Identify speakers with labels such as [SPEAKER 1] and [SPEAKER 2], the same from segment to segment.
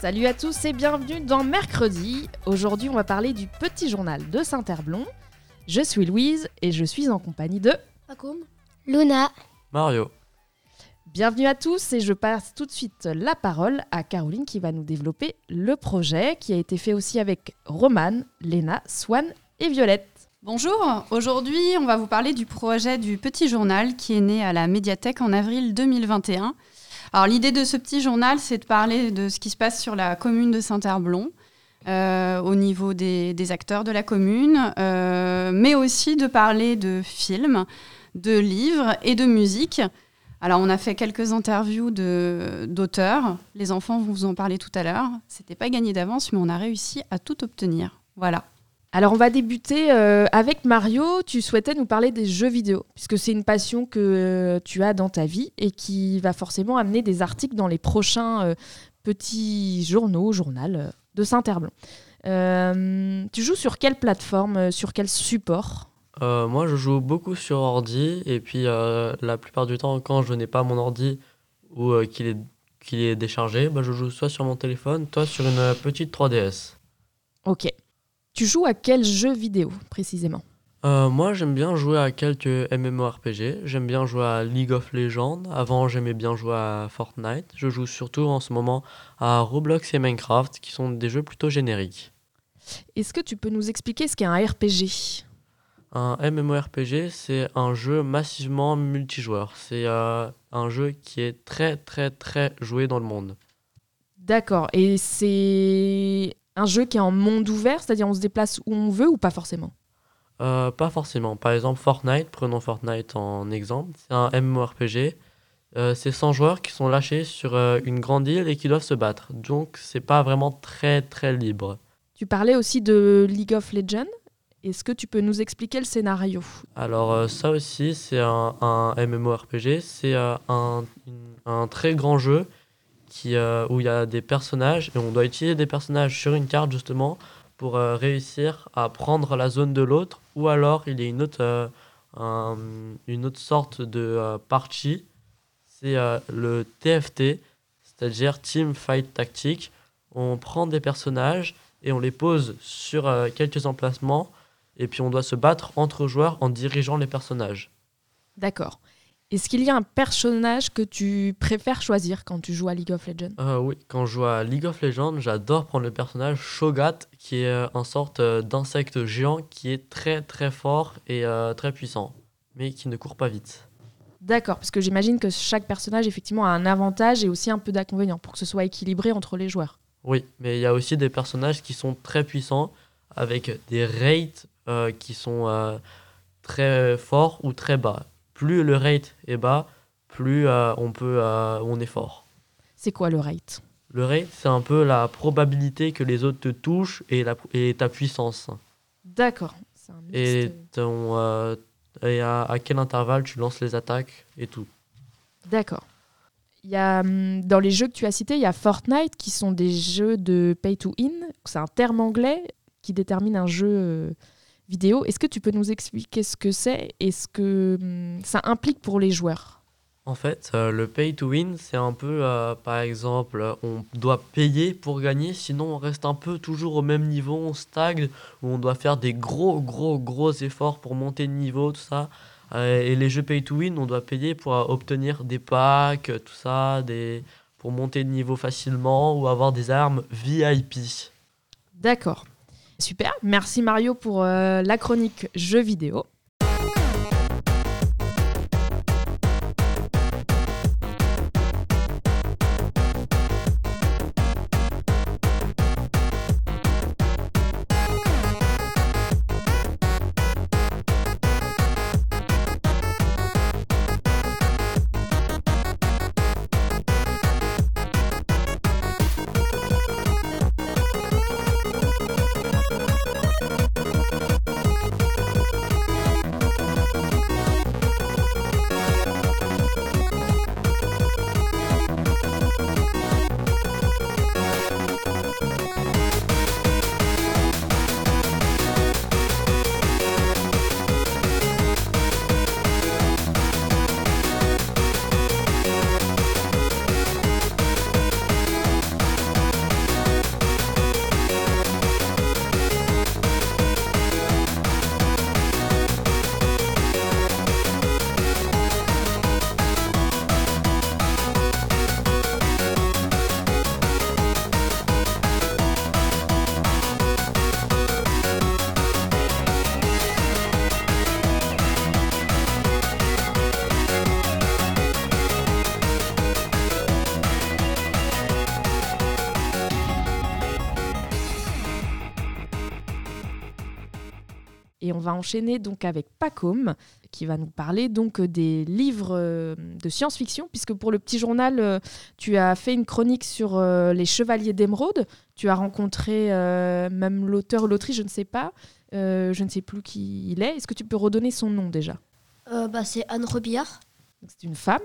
[SPEAKER 1] Salut à tous et bienvenue dans Mercredi. Aujourd'hui, on va parler du petit journal de Saint-Herblon. Je suis Louise et je suis en compagnie de
[SPEAKER 2] Pacoum. Luna.
[SPEAKER 3] Mario.
[SPEAKER 1] Bienvenue à tous et je passe tout de suite la parole à Caroline qui va nous développer le projet qui a été fait aussi avec Romane, Léna, Swan et Violette.
[SPEAKER 4] Bonjour, aujourd'hui on va vous parler du projet du Petit Journal qui est né à la médiathèque en avril 2021. Alors l'idée de ce petit journal c'est de parler de ce qui se passe sur la commune de Saint-Herblon. euh, au niveau des, acteurs de la commune, euh, mais aussi de parler de films, de livres et de musique. Alors, on a fait quelques interviews d'auteurs. Les enfants vont vous en parler tout à l'heure. C'était pas gagné d'avance, mais on a réussi à tout obtenir. Voilà.
[SPEAKER 1] Alors on va débuter euh, avec Mario. Tu souhaitais nous parler des jeux vidéo, puisque c'est une passion que euh, tu as dans ta vie et qui va forcément amener des articles dans les prochains euh, petits journaux, journal de Saint-Herblon. Euh, tu joues sur quelle plateforme, sur quel support?
[SPEAKER 3] Moi, je joue beaucoup sur ordi et puis la plupart du temps, quand je n'ai pas mon ordi ou qu'il est, déchargé, bah, je joue soit sur mon téléphone, soit sur une petite 3DS.
[SPEAKER 1] Ok. Tu joues à quel jeu vidéo précisément?
[SPEAKER 3] Euh, moi, j'aime bien jouer à quelques MMORPG. J'aime bien jouer à League of Legends. Avant, j'aimais bien jouer à Fortnite. Je joue surtout en ce moment à Roblox et Minecraft, qui sont des jeux plutôt génériques.
[SPEAKER 1] Est-ce que tu peux nous expliquer ce qu'est un RPG
[SPEAKER 3] Un MMORPG, c'est un jeu massivement multijoueur. C'est euh, un jeu qui est très très très joué dans le monde.
[SPEAKER 1] D'accord. Et c'est un jeu qui est en monde ouvert, c'est-à-dire on se déplace où on veut ou pas forcément
[SPEAKER 3] Euh, pas forcément. Par exemple, Fortnite, prenons Fortnite en exemple. C'est un MMORPG. Euh, c'est 100 joueurs qui sont lâchés sur euh, une grande île et qui doivent se battre. Donc, c'est pas vraiment très très libre.
[SPEAKER 1] Tu parlais aussi de League of Legends. Est-ce que tu peux nous expliquer le scénario?
[SPEAKER 3] Alors, ça aussi, c'est un, un MMORPG. C'est un, un très grand jeu qui, euh, où il y a des personnages et on doit utiliser des personnages sur une carte justement pour euh, réussir à prendre la zone de l'autre. Ou alors, il y a une autre, euh, un- une autre sorte de partie. C'est le TFT, c'est-à-dire Team Fight Tactique. On prend des personnages et on les pose sur quelques emplacements et puis on doit se battre entre joueurs en dirigeant les personnages.
[SPEAKER 1] D'accord. Est-ce qu'il y a un personnage que tu préfères choisir quand tu joues à League of Legends?
[SPEAKER 3] Euh, oui, quand je joue à League of Legends, j'adore prendre le personnage Shogat, qui est euh, un sorte euh, d'insecte géant qui est très très fort et euh, très puissant, mais qui ne court pas vite.
[SPEAKER 1] D'accord, parce que j'imagine que chaque personnage effectivement a un avantage et aussi un peu d'inconvénient pour que ce soit équilibré entre les joueurs.
[SPEAKER 3] Oui, mais il y a aussi des personnages qui sont très puissants, avec des rates euh, qui sont euh, très forts ou très bas. Plus le rate est bas, plus euh, on, peut, euh, on est fort.
[SPEAKER 1] C'est quoi le rate?
[SPEAKER 3] Le rate, c'est un peu la probabilité que les autres te touchent et, la, et ta puissance.
[SPEAKER 1] D'accord.
[SPEAKER 3] Et, ton, euh, et à, à quel intervalle tu lances les attaques et tout.
[SPEAKER 1] D'accord. Il y a, hum, dans les jeux que tu as cités, il y a Fortnite qui sont des jeux de pay to in. C'est un terme anglais qui détermine un jeu vidéo. Est-ce que tu peux nous expliquer ce que c'est et ce que hum, ça implique pour les joueurs?
[SPEAKER 3] En fait, euh, le pay to win, c'est un peu, euh, par exemple, on doit payer pour gagner, sinon on reste un peu toujours au même niveau, on stagne, où on doit faire des gros, gros, gros efforts pour monter de niveau, tout ça. Euh, et les jeux pay to win, on doit payer pour obtenir des packs, tout ça, des... pour monter de niveau facilement ou avoir des armes VIP.
[SPEAKER 1] D'accord. Super. Merci Mario pour euh, la chronique jeux vidéo. Va enchaîner donc avec Pacôme qui va nous parler donc des livres euh, de science-fiction puisque pour le petit journal euh, tu as fait une chronique sur euh, les chevaliers d'émeraude. Tu as rencontré euh, même l'auteur ou l'autrice, je ne sais pas, Euh, je ne sais plus qui il est. Est-ce que tu peux redonner son nom déjà?
[SPEAKER 5] Euh, bah, c'est Anne Robillard,
[SPEAKER 1] C'est une femme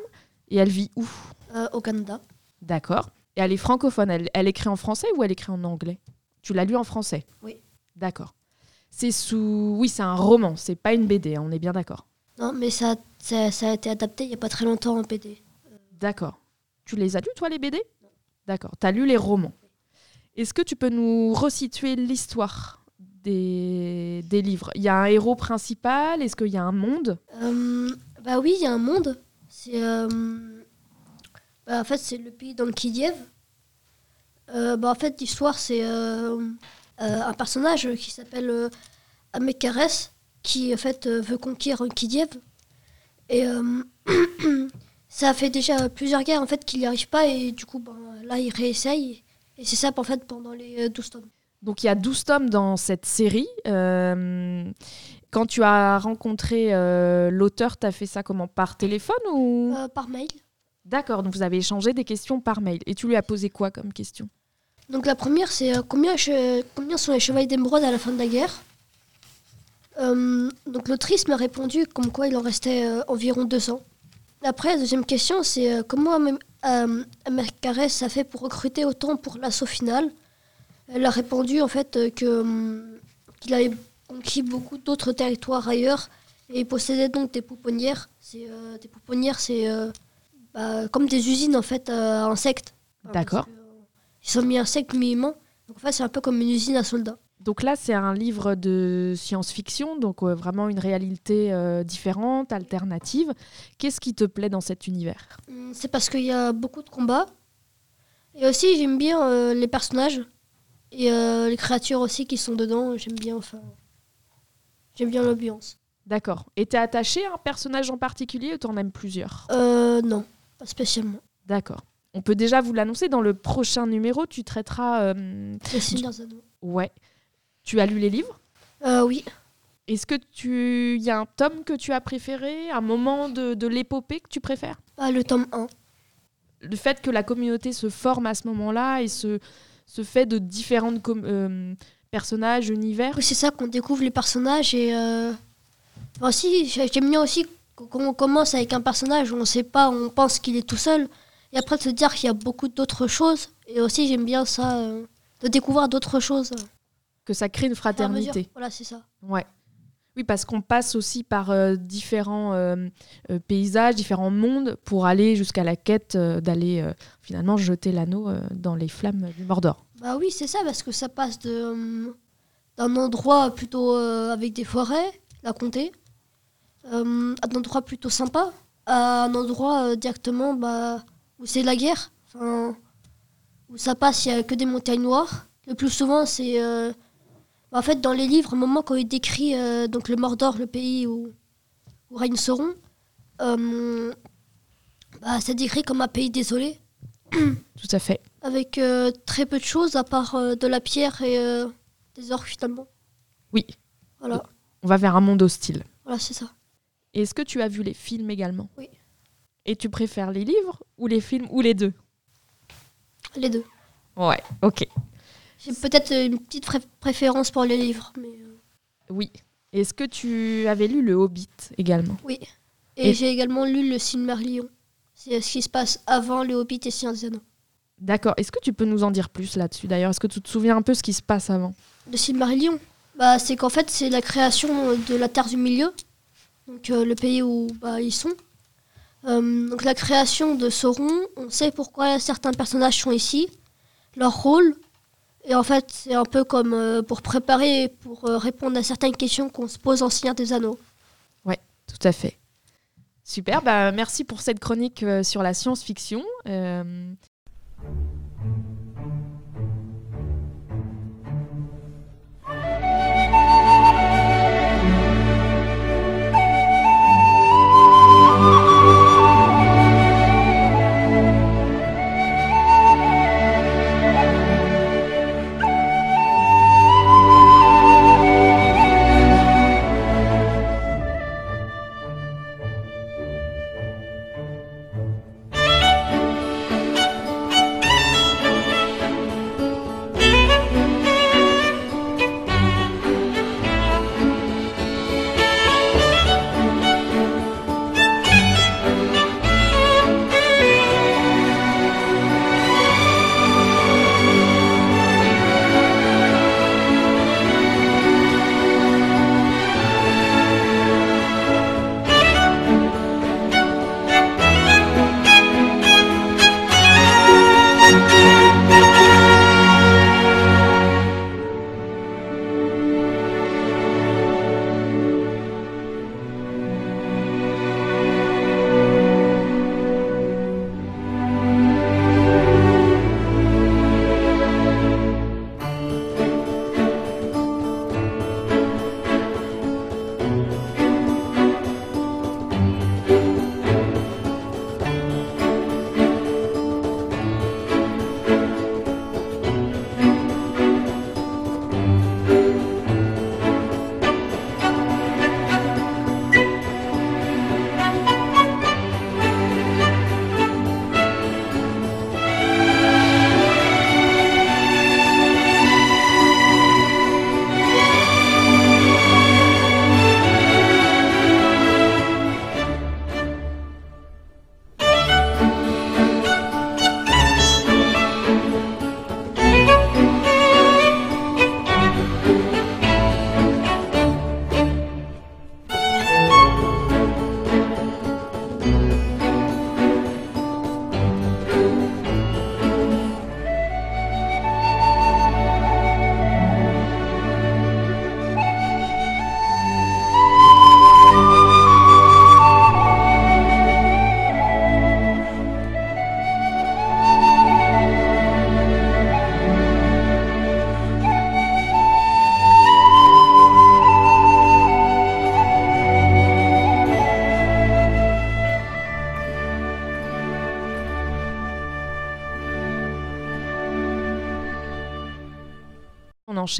[SPEAKER 1] et elle vit où?
[SPEAKER 5] Euh, au Canada.
[SPEAKER 1] D'accord. Et elle est francophone. Elle, elle écrit en français ou elle écrit en anglais? Tu l'as lu en français?
[SPEAKER 5] Oui.
[SPEAKER 1] D'accord. C'est sous. Oui, c'est un roman. C'est pas une BD. hein, on est bien d'accord.
[SPEAKER 5] Non, mais ça, ça, ça a été adapté il n'y a pas très longtemps en PD.
[SPEAKER 1] D'accord. Tu les as lus toi les BD D'accord. Tu as lu les romans. Est-ce que tu peux nous resituer l'histoire des, des livres? Il y a un héros principal Est-ce qu'il y a un monde?
[SPEAKER 5] Euh, bah oui, il y a un monde. C'est euh, bah, en fait c'est le pays dans le Kiev. Euh, bah, en fait l'histoire c'est euh, un personnage qui s'appelle euh, Amekares qui en fait euh, veut conquérir Kiev et euh, ça fait déjà plusieurs guerres en fait qu'il n'y arrive pas et du coup ben, là il réessaye et c'est ça en fait pendant les euh, 12 tomes.
[SPEAKER 1] Donc il y a 12 tomes dans cette série. Euh, quand tu as rencontré euh, l'auteur, tu as fait ça comment? Par téléphone ou?
[SPEAKER 5] Euh, par mail.
[SPEAKER 1] D'accord, donc vous avez échangé des questions par mail. Et tu lui as posé quoi comme question?
[SPEAKER 5] Donc la première, c'est euh, combien, combien sont les chevaliers d'émeraude à la fin de la guerre? Euh, Donc l'autrice m'a répondu comme quoi il en restait euh, environ 200. Après, la deuxième question, c'est euh, comment Am- Amercares a fait pour recruter autant pour l'assaut final? Elle a répondu en fait que, hum, qu'il avait conquis beaucoup d'autres territoires ailleurs et il possédait donc des pouponnières. C'est, des pouponnières, c'est bah, comme des usines en fait à insectes. Enfin,
[SPEAKER 1] D'accord.
[SPEAKER 5] Ils sont mi-insectes, mi-humains. Donc en fait, c'est un peu comme une usine à soldats.
[SPEAKER 1] Donc là, c'est un livre de science-fiction, donc euh, vraiment une réalité euh, différente, alternative. Qu'est-ce qui te plaît dans cet univers?
[SPEAKER 5] Hum, C'est parce qu'il y a beaucoup de combats. Et aussi, j'aime bien euh, les personnages. Et les créatures aussi qui sont dedans. J'aime bien, enfin. J'aime bien l'ambiance.
[SPEAKER 1] D'accord. Et t'es attaché à un personnage en particulier ou t'en aimes plusieurs?
[SPEAKER 5] Euh, non, pas spécialement.
[SPEAKER 1] D'accord. On peut déjà vous l'annoncer, dans le prochain numéro, tu traiteras... euh,
[SPEAKER 5] Anneaux.
[SPEAKER 1] Ouais. Tu as lu les livres?
[SPEAKER 5] Euh, oui.
[SPEAKER 1] Est-ce que tu... Il y a un tome que tu as préféré Un moment de, de l'épopée que tu préfères?
[SPEAKER 5] Ah, le tome 1.
[SPEAKER 1] Le fait que la communauté se forme à ce moment-là et se, se fait de différents personnages, univers?
[SPEAKER 5] Oui, c'est ça qu'on découvre les personnages. Et. Euh... Enfin, si, j'ai- j'aime bien aussi qu'on commence avec un personnage où on sait pas, on pense qu'il est tout seul. Et après, de se dire qu'il y a beaucoup d'autres choses. Et aussi, j'aime bien ça, euh, de découvrir d'autres choses.
[SPEAKER 1] que ça crée une fraternité.
[SPEAKER 5] Voilà, c'est ça.
[SPEAKER 1] Ouais. Oui, parce qu'on passe aussi par euh, différents euh, paysages, différents mondes pour aller jusqu'à la quête d'aller finalement jeter l'anneau dans les flammes du Mordor.
[SPEAKER 5] Bah oui, c'est ça, parce que ça passe de, d'un endroit plutôt avec des forêts, la comté, à un endroit plutôt sympa, à un endroit directement bah, où c'est la guerre, enfin, où ça passe, il n'y a que des montagnes noires. Le plus souvent, c'est. euh, en fait, dans les livres, à un moment, quand il décrit euh, donc le Mordor, le pays où, où règne Sauron, euh, bah, c'est décrit comme un pays désolé
[SPEAKER 1] Tout à fait.
[SPEAKER 5] avec très peu de choses à part de la pierre et des orques finalement.
[SPEAKER 1] Oui,
[SPEAKER 5] Voilà,
[SPEAKER 1] on va vers un monde hostile.
[SPEAKER 5] voilà c'est ça.
[SPEAKER 1] Est-ce que tu as vu les films également?
[SPEAKER 5] Oui.
[SPEAKER 1] Et tu préfères les livres ou les films ou les deux
[SPEAKER 5] Les deux.
[SPEAKER 1] Ouais, ok.
[SPEAKER 5] J'ai peut-être une petite pré- préférence pour les livres, mais euh,
[SPEAKER 1] Oui. Est-ce que tu avais lu Le Hobbit également?
[SPEAKER 5] Oui. Et,
[SPEAKER 1] Et-
[SPEAKER 5] j'ai également lu le Silmarillion. C'est ce qui se passe avant le Hobbit et Seigneur des.
[SPEAKER 1] D'accord. Est-ce que tu peux nous en dire plus là-dessus d'ailleurs? Est-ce que tu te souviens un peu ce qui se passe avant?
[SPEAKER 5] Le Silmarillion, bah, c'est qu'en fait c'est la création de la Terre du Milieu, donc euh, le pays où bah, ils sont. Euh, donc la création de Sauron, on sait pourquoi certains personnages sont ici, leur rôle, et en fait c'est un peu comme euh, pour préparer, pour euh, répondre à certaines questions qu'on se pose en Seigneur des Anneaux.
[SPEAKER 1] Tout à fait. Super, bah, merci pour cette chronique sur la science-fiction.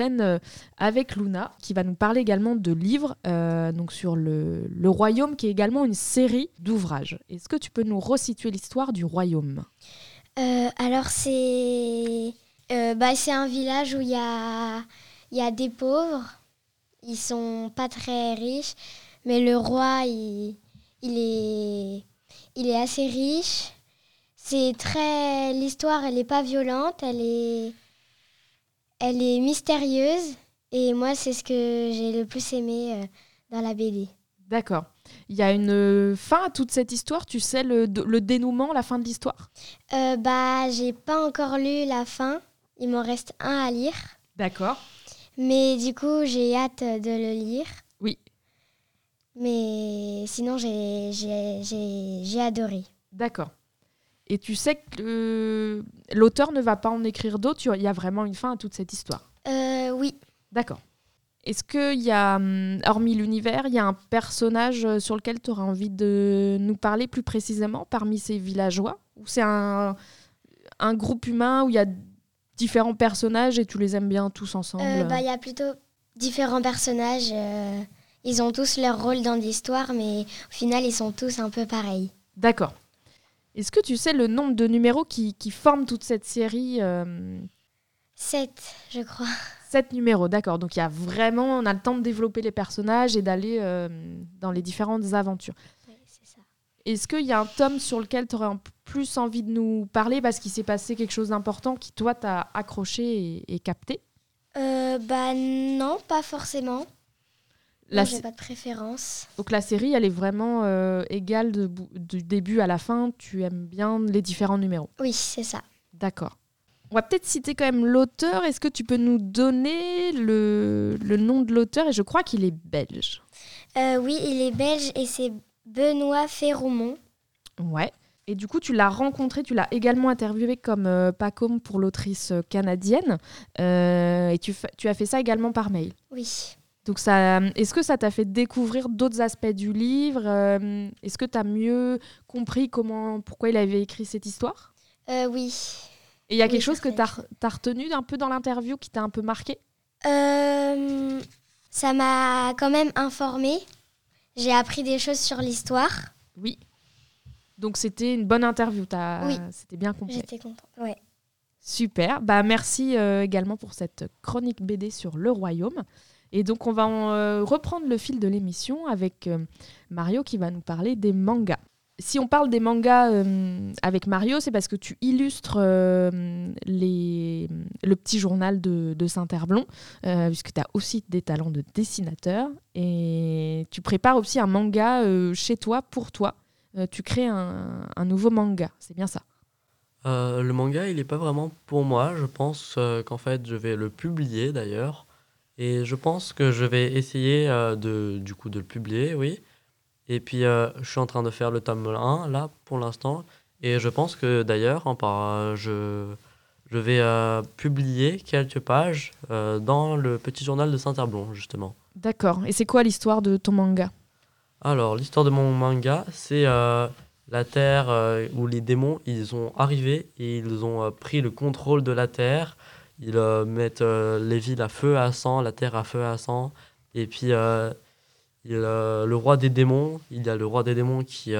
[SPEAKER 1] Euh, avec Luna, qui va nous parler également de livres, euh, donc sur le, Royaume, qui est également une série d'ouvrages. Est-ce que tu peux nous resituer l'histoire du Royaume?
[SPEAKER 2] Euh, alors c'est euh, bah, un village où il y a, y a des pauvres. Ils sont pas très riches, mais le roi il, il est il est assez riche. C'est très l'histoire elle est pas violente, elle est elle est mystérieuse et moi c'est ce que j'ai le plus aimé euh, dans la BD.
[SPEAKER 1] D'accord. Il y a une fin à toute cette histoire, tu sais le, le dénouement, la fin de l'histoire?
[SPEAKER 2] Euh, bah j'ai pas encore lu la fin, il m'en reste un à lire.
[SPEAKER 1] D'accord.
[SPEAKER 2] Mais du coup, j'ai hâte de le lire.
[SPEAKER 1] Oui.
[SPEAKER 2] Mais sinon, j'ai adoré.
[SPEAKER 1] D'accord. Et tu sais que euh, l'auteur ne va pas en écrire d'autres, il y a vraiment une fin à toute cette histoire.
[SPEAKER 2] Euh, oui.
[SPEAKER 1] D'accord. Est-ce qu'il y a, hum, hormis l'univers, il y a un personnage euh, sur lequel tu auras envie de nous parler plus précisément parmi ces villageois? Ou c'est un, un groupe humain où il y a différents personnages et tu les aimes bien tous ensemble?
[SPEAKER 2] Euh, bah, Il y a plutôt différents personnages. euh, ils ont tous leur rôle dans l'histoire, mais au final, ils sont tous un peu pareils.
[SPEAKER 1] D'accord. Est-ce que tu sais le nombre de numéros qui, qui forment toute cette série euh,
[SPEAKER 2] Sept, je crois.
[SPEAKER 1] Sept numéros, d'accord. Donc il y a vraiment, on a le temps de développer les personnages et d'aller euh, dans les différentes aventures.
[SPEAKER 2] C'est ça.
[SPEAKER 1] Est-ce qu'il y a un tome sur lequel tu aurais plus envie de nous parler parce qu'il s'est passé quelque chose d'important qui, toi, t'a accroché et, et capté?
[SPEAKER 2] Euh, bah non, pas forcément.
[SPEAKER 1] La
[SPEAKER 2] j'ai pas de préférence.
[SPEAKER 1] Donc la série, elle est vraiment euh, égale de bou- du début à la fin. Tu aimes bien les différents numéros.
[SPEAKER 2] Oui, c'est ça.
[SPEAKER 1] D'accord. On va peut-être citer quand même l'auteur. Est-ce que tu peux nous donner le, le nom de l'auteur? Et je crois qu'il est belge.
[SPEAKER 2] Euh, oui, il est belge et c'est Benoît Ferroumont.
[SPEAKER 1] Ouais. Et du coup, tu l'as rencontré, tu l'as également interviewé comme euh, Pacôme pour l'autrice euh, canadienne. Et tu, fa- tu as fait ça également par mail.
[SPEAKER 2] Oui.
[SPEAKER 1] Donc, ça, est-ce que ça t'a fait découvrir d'autres aspects du livre Euh, Est-ce que tu as mieux compris comment, pourquoi il avait écrit cette histoire?
[SPEAKER 2] Euh, oui.
[SPEAKER 1] Et il y a
[SPEAKER 2] Oui,
[SPEAKER 1] quelque chose que tu as, retenu un peu dans l'interview qui t'a un peu marqué?
[SPEAKER 2] Euh, ça m'a quand même informée. J'ai appris des choses sur l'histoire.
[SPEAKER 1] Oui. Donc, c'était une bonne interview.
[SPEAKER 2] Oui.
[SPEAKER 1] C'était bien complet.
[SPEAKER 2] J'étais contente. Ouais.
[SPEAKER 1] Super. Bah, merci également pour cette chronique BD sur le royaume. Et donc, on va euh, reprendre le fil de l'émission avec euh, Mario qui va nous parler des mangas. Si on parle des mangas euh, avec Mario, c'est parce que tu illustres le petit journal de, Saint-Herblon, puisque tu as aussi des talents de dessinateur. Et tu prépares aussi un manga chez toi, pour toi. Tu crées un, nouveau manga, c'est bien ça?
[SPEAKER 3] Le manga, il n'est pas vraiment pour moi. Je pense qu'en fait, je vais le publier d'ailleurs. Et je pense que je vais essayer euh, de, du coup, de le publier, oui. Et puis, euh, je suis en train de faire le tome 1, là, pour l'instant. Et je pense que d'ailleurs, par- je, je vais euh, publier quelques pages dans le petit journal de Saint-Herblon, justement.
[SPEAKER 1] D'accord. Et c'est quoi l'histoire de ton manga?
[SPEAKER 3] Alors, l'histoire de mon manga, c'est la Terre où les démons, ils ont arrivé et ils ont pris le contrôle de la Terre. Ils euh, mettent euh, les villes à feu à sang, la Terre à feu à sang. Et puis, euh, il, le roi des démons, il y a le roi des démons qui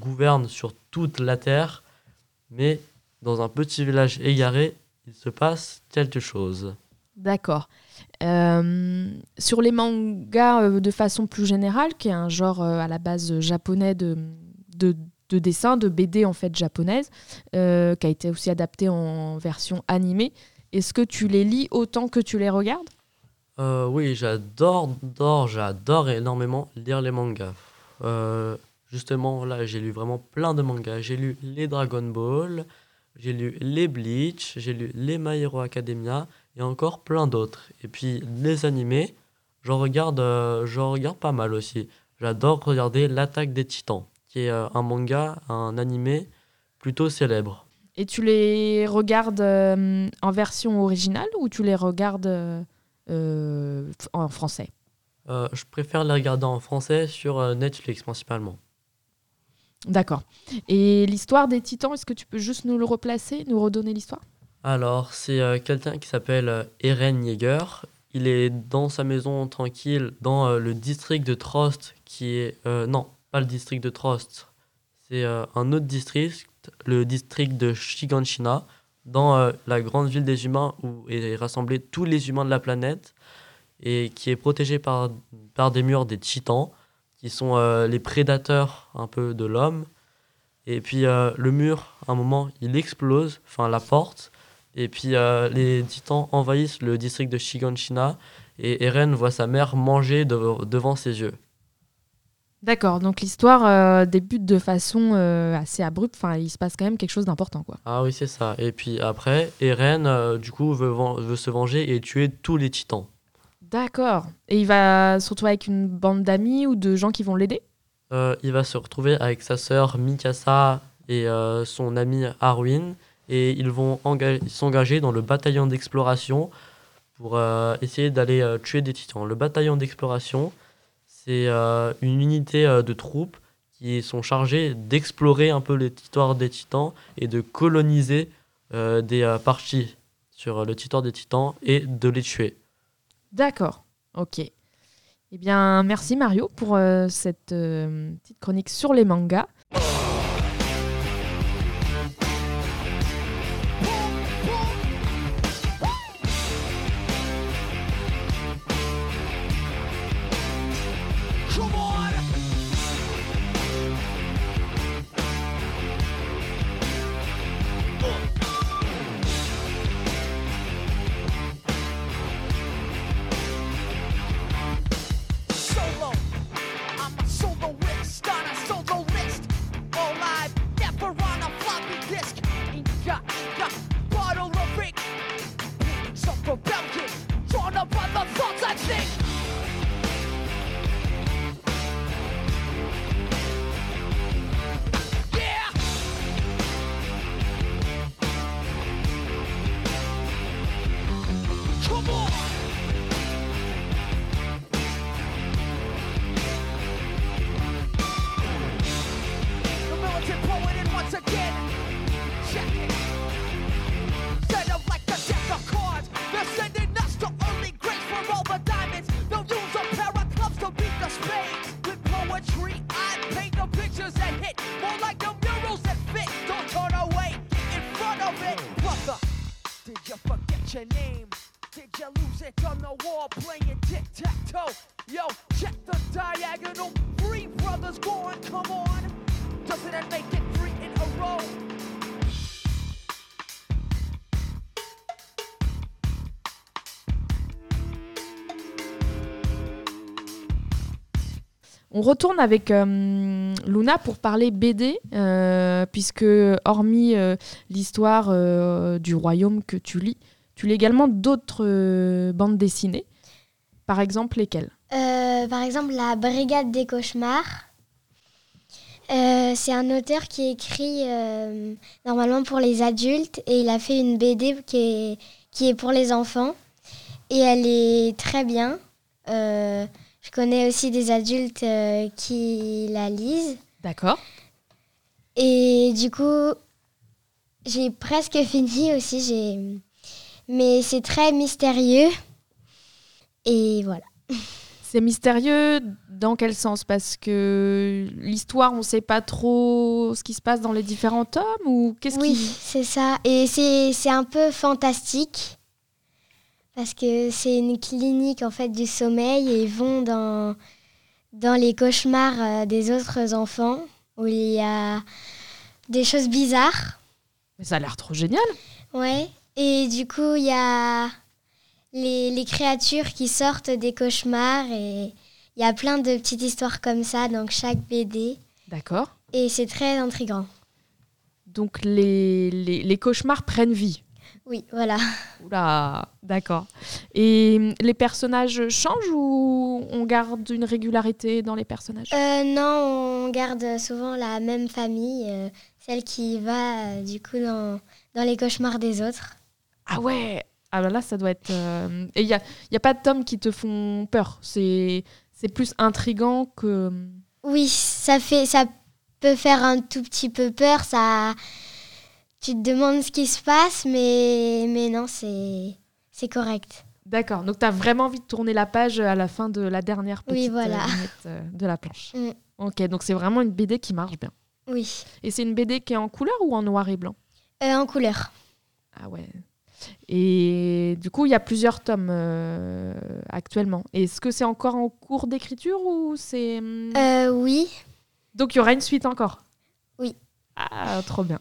[SPEAKER 3] gouverne sur toute la Terre. Mais dans un petit village égaré, il se passe quelque chose.
[SPEAKER 1] D'accord. Sur les mangas de façon plus générale, qui est un genre à la base japonais de, de, de dessin, de BD en fait japonaise, qui a été aussi adapté en version animée, est-ce que tu les lis autant que tu les regardes?
[SPEAKER 3] Euh, oui, j'adore, j'adore, énormément lire les mangas. Euh, justement, là, j'ai lu vraiment plein de mangas. J'ai lu les Dragon Ball, j'ai lu les Bleach, j'ai lu les My Hero Academia et encore plein d'autres. Et puis les animés, j'en regarde, euh, j'en regarde pas mal aussi. J'adore regarder L'attaque des Titans, qui est un manga, un animé plutôt célèbre.
[SPEAKER 1] Et tu les regardes euh, en version originale ou tu les regardes euh, euh, en français?
[SPEAKER 3] Je préfère les regarder en français sur Netflix principalement.
[SPEAKER 1] D'accord. Et l'histoire des titans, est-ce que tu peux juste nous le replacer, nous redonner l'histoire?
[SPEAKER 3] Alors, c'est quelqu'un qui s'appelle Eren Yeager. Il est dans sa maison tranquille dans euh, le district de Trost, qui est... euh, non, pas le district de Trost. C'est euh, un autre district, le district de Shiganshina, dans euh, la grande ville des humains où est rassemblé tous les humains de la planète et qui est protégé par, par des murs des titans, qui sont euh, les prédateurs un peu de l'homme. Et puis euh, le mur, à un moment, il explose, enfin la porte, et puis les titans envahissent le district de Shiganshina, et Eren voit sa mère manger de- devant ses yeux.
[SPEAKER 1] D'accord, donc l'histoire euh, débute de façon euh, assez abrupte. Enfin, il se passe quand même quelque chose d'important, quoi.
[SPEAKER 3] Ah oui, c'est ça. Et puis après, Eren, euh, du coup, veut, veut se venger et tuer tous les titans.
[SPEAKER 1] D'accord. Et il va se retrouver avec une bande d'amis ou de gens qui vont l'aider?
[SPEAKER 3] Il va se retrouver avec sa sœur Mikasa et son ami Arwin, et ils vont enga- s'engager dans le bataillon d'exploration pour essayer d'aller tuer des titans. Le bataillon d'exploration, c'est euh, une unité euh, de troupes qui sont chargées d'explorer un peu territoires des titans et de coloniser euh, des parties sur le territoire des titans et de les tuer.
[SPEAKER 1] D'accord, ok. Eh bien, merci Mario pour cette petite chronique sur les mangas. Retourne avec euh, Luna pour parler BD, euh, puisque hormis euh, l'histoire du royaume que tu lis, tu lis également d'autres bandes dessinées. Par exemple, lesquelles?
[SPEAKER 2] Par exemple, La Brigade des cauchemars. C'est un auteur qui écrit normalement pour les adultes et il a fait une BD qui est, qui est pour les enfants. Et elle est très bien. Je connais aussi des adultes euh, qui la lisent.
[SPEAKER 1] D'accord.
[SPEAKER 2] Et du coup, j'ai presque fini aussi. J'ai... Mais c'est très mystérieux. Et voilà.
[SPEAKER 1] C'est mystérieux dans quel sens? Parce que l'histoire, on ne sait pas trop ce qui se passe dans les différents tomes ou qu'est-ce
[SPEAKER 2] Oui,
[SPEAKER 1] qui...
[SPEAKER 2] c'est ça. Et c'est, c'est un peu fantastique. Parce que c'est une clinique en fait du sommeil et ils vont dans, dans les cauchemars euh, des autres enfants où il y a des choses bizarres.
[SPEAKER 1] Mais ça a l'air trop génial.
[SPEAKER 2] Ouais. Et du coup, il y a les, les créatures qui sortent des cauchemars et il y a plein de petites histoires comme ça dans chaque BD.
[SPEAKER 1] D'accord.
[SPEAKER 2] Et c'est très intriguant.
[SPEAKER 1] Donc les, les, les cauchemars prennent vie.
[SPEAKER 2] Oui, voilà.
[SPEAKER 1] Oula, d'accord. Et les personnages changent ou on garde une régularité dans les personnages?
[SPEAKER 2] Euh, non, on garde souvent la même famille, euh, celle qui va euh, du coup dans, dans les cauchemars des autres.
[SPEAKER 1] Ah ouais Ah bah là, ça doit être... Et il n'y a, y a pas de tomes qui te font peur. C'est c'est plus intrigant que...
[SPEAKER 2] Oui, ça fait, ça peut faire un tout petit peu peur. Ça, tu te demandes ce qui se passe, mais, mais non, c'est c'est correct.
[SPEAKER 1] D'accord. Donc, tu as vraiment envie de tourner la page à la fin de la dernière petite
[SPEAKER 2] Oui, voilà.
[SPEAKER 1] euh, vignette, euh, de la planche.
[SPEAKER 2] Mm.
[SPEAKER 1] Ok, donc c'est vraiment une BD qui marche bien.
[SPEAKER 2] Oui.
[SPEAKER 1] Et c'est une BD qui est en couleur ou en noir et blanc?
[SPEAKER 2] Euh, en couleur.
[SPEAKER 1] Ah ouais. Et du coup, il y a plusieurs tomes euh, actuellement. Est-ce que c'est encore en cours d'écriture ou c'est... hum,
[SPEAKER 2] Euh, oui.
[SPEAKER 1] Donc, il y aura une suite encore?
[SPEAKER 2] Oui.
[SPEAKER 1] Ah, trop bien.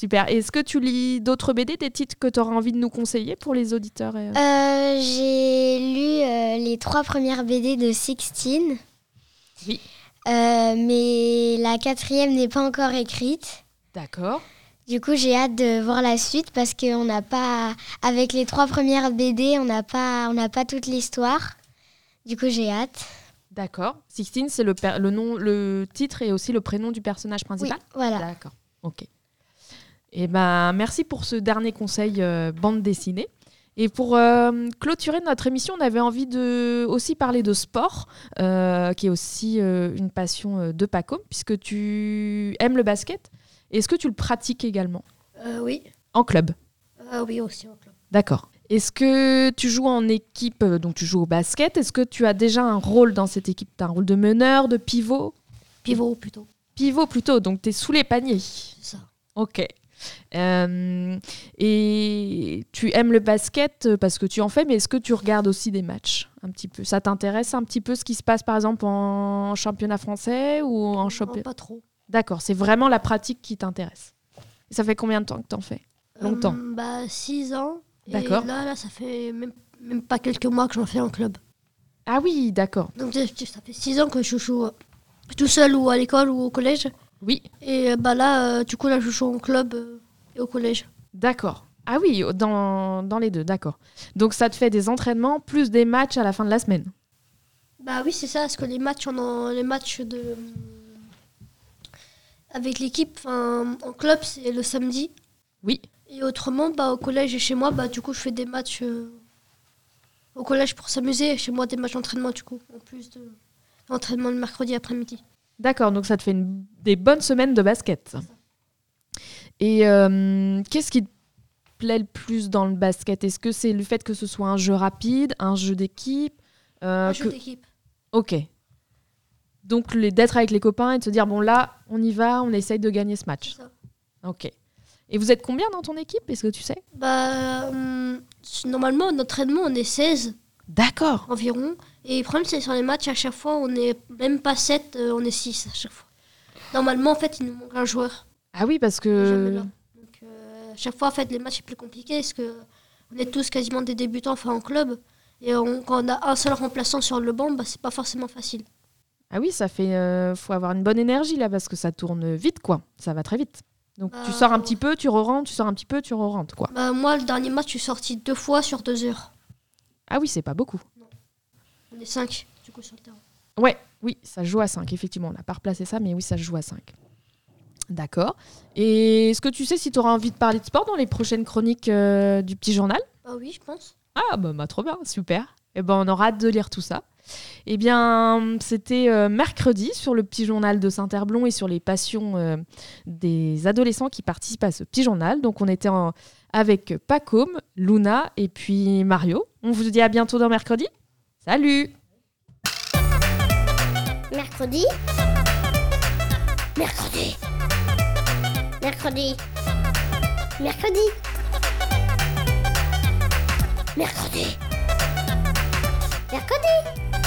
[SPEAKER 1] Super. Est-ce que tu lis d'autres BD, des titres que tu auras envie de nous conseiller pour les auditeurs et-
[SPEAKER 2] Euh, j'ai lu euh, les trois premières BD de Sixteen.
[SPEAKER 1] Oui.
[SPEAKER 2] Euh, mais la quatrième n'est pas encore écrite.
[SPEAKER 1] D'accord.
[SPEAKER 2] Du coup, j'ai hâte de voir la suite parce qu'on n'a pas, avec les trois premières BD, on n'a pas, on n'a pas toute l'histoire. Du coup, j'ai hâte.
[SPEAKER 1] D'accord. Sixteen, c'est le, le nom, le titre et aussi le prénom du personnage
[SPEAKER 2] Oui,
[SPEAKER 1] principal
[SPEAKER 2] voilà.
[SPEAKER 1] D'accord. Ok. Et ben, merci pour ce dernier conseil euh, bande dessinée. Et pour euh, clôturer notre émission, on avait envie de aussi parler de sport, euh, qui est aussi une passion de Paco, puisque tu aimes le basket. Est-ce que tu le pratiques également?
[SPEAKER 5] Oui.
[SPEAKER 1] en club?
[SPEAKER 5] Oui, aussi en club.
[SPEAKER 1] D'accord. Est-ce que tu joues en équipe, donc tu joues au basket? Est-ce que tu as déjà un rôle dans cette équipe? Tu as un rôle de meneur, de pivot?
[SPEAKER 5] Pivot plutôt.
[SPEAKER 1] Pivot plutôt, donc tu es sous les paniers.
[SPEAKER 5] C'est ça.
[SPEAKER 1] Ok. Euh, et tu aimes le basket euh, parce que tu en fais, mais est-ce que tu regardes aussi des matchs un petit peu? Ça t'intéresse un petit peu ce qui se passe par exemple en championnat français ou en championnat
[SPEAKER 5] pas trop.
[SPEAKER 1] D'accord, c'est vraiment la pratique qui t'intéresse. Ça fait combien de temps que t'en fais? Longtemps.
[SPEAKER 5] Euh, bah, 6 ans.
[SPEAKER 1] D'accord.
[SPEAKER 5] là, là, ça fait même, même pas quelques mois que j'en fais en club.
[SPEAKER 1] Ah oui, d'accord.
[SPEAKER 5] Donc, ça fait 6 ans que je joue tout seul ou à l'école ou au collège.
[SPEAKER 1] Oui,
[SPEAKER 5] Et euh, bah là, euh, du coup, là, je joue en club euh, et au collège.
[SPEAKER 1] d'accord. Ah oui, dans, dans les deux, d'accord. Donc ça te fait des entraînements plus des matchs à la fin de la semaine.
[SPEAKER 5] Bah oui, c'est ça, parce que les matchs, on en- les matchs de avec l'équipe, en club, c'est le samedi.
[SPEAKER 1] Oui.
[SPEAKER 5] Et autrement, bah, au collège et chez moi, bah, du coup, je fais des matchs euh, au collège pour s'amuser. Et chez moi, des matchs d'entraînement, du coup, en plus de l'entraînement le mercredi après-midi.
[SPEAKER 1] D'accord, donc ça te fait une- des bonnes semaines de basket. Et euh, qu'est-ce qui te plaît le plus dans le basket? Est-ce que c'est le fait que ce soit un jeu rapide, un jeu d'équipe euh,
[SPEAKER 5] Un jeu
[SPEAKER 1] que-
[SPEAKER 5] d'équipe.
[SPEAKER 1] Ok. Donc les- d'être avec les copains et de se dire, bon là, on y va, on essaye de gagner ce match.
[SPEAKER 5] c'est ça.
[SPEAKER 1] Ok. Et vous êtes combien dans ton équipe Est-ce que tu sais?
[SPEAKER 5] Bah, hum, normalement, en entraînement, on est 16
[SPEAKER 1] D'accord.
[SPEAKER 5] environ. Et le problème, c'est sur les matchs, à chaque fois, on n'est même pas 7, euh, on est 6 à chaque fois. Normalement, en fait, il nous manque un joueur.
[SPEAKER 1] Ah oui, parce que...
[SPEAKER 5] là. Donc, euh, chaque fois, en fait, les matchs sont plus compliqués parce que on est tous quasiment des débutants enfin, en club. Et on- quand on a un seul remplaçant sur le banc, bah, c'est pas forcément facile.
[SPEAKER 1] Ah oui, ça fait... euh, faut avoir une bonne énergie là, parce que ça tourne vite, quoi. Ça va très vite. Donc tu
[SPEAKER 5] Bah,
[SPEAKER 1] sors un petit peu, tu re-rentres, tu sors un petit peu, tu re-rentres, quoi.
[SPEAKER 5] Bah, moi, le dernier match, je suis sorti deux fois sur deux heures.
[SPEAKER 1] Ah oui, c'est pas beaucoup.
[SPEAKER 5] On est 5 du coup sur le terrain.
[SPEAKER 1] Ouais, oui, ça joue à 5, effectivement. On n'a pas replacé ça, mais oui, ça joue à 5. D'accord. Et est-ce que tu sais si tu auras envie de parler de sport dans les prochaines chroniques euh, du petit journal?
[SPEAKER 5] Bah oui, je pense.
[SPEAKER 1] Ah, bah, bah, trop bien, super. Eh ben, on aura hâte de lire tout ça. Eh bien, c'était euh, mercredi sur le petit journal de Saint-Herblon et sur les passions euh, des adolescents qui participent à ce petit journal. Donc, on était en- avec Pacôme, Luna et puis Mario. On vous dit à bientôt dans mercredi. Salut
[SPEAKER 6] Mercredi Mercredi Mercredi Mercredi Mercredi Mercredi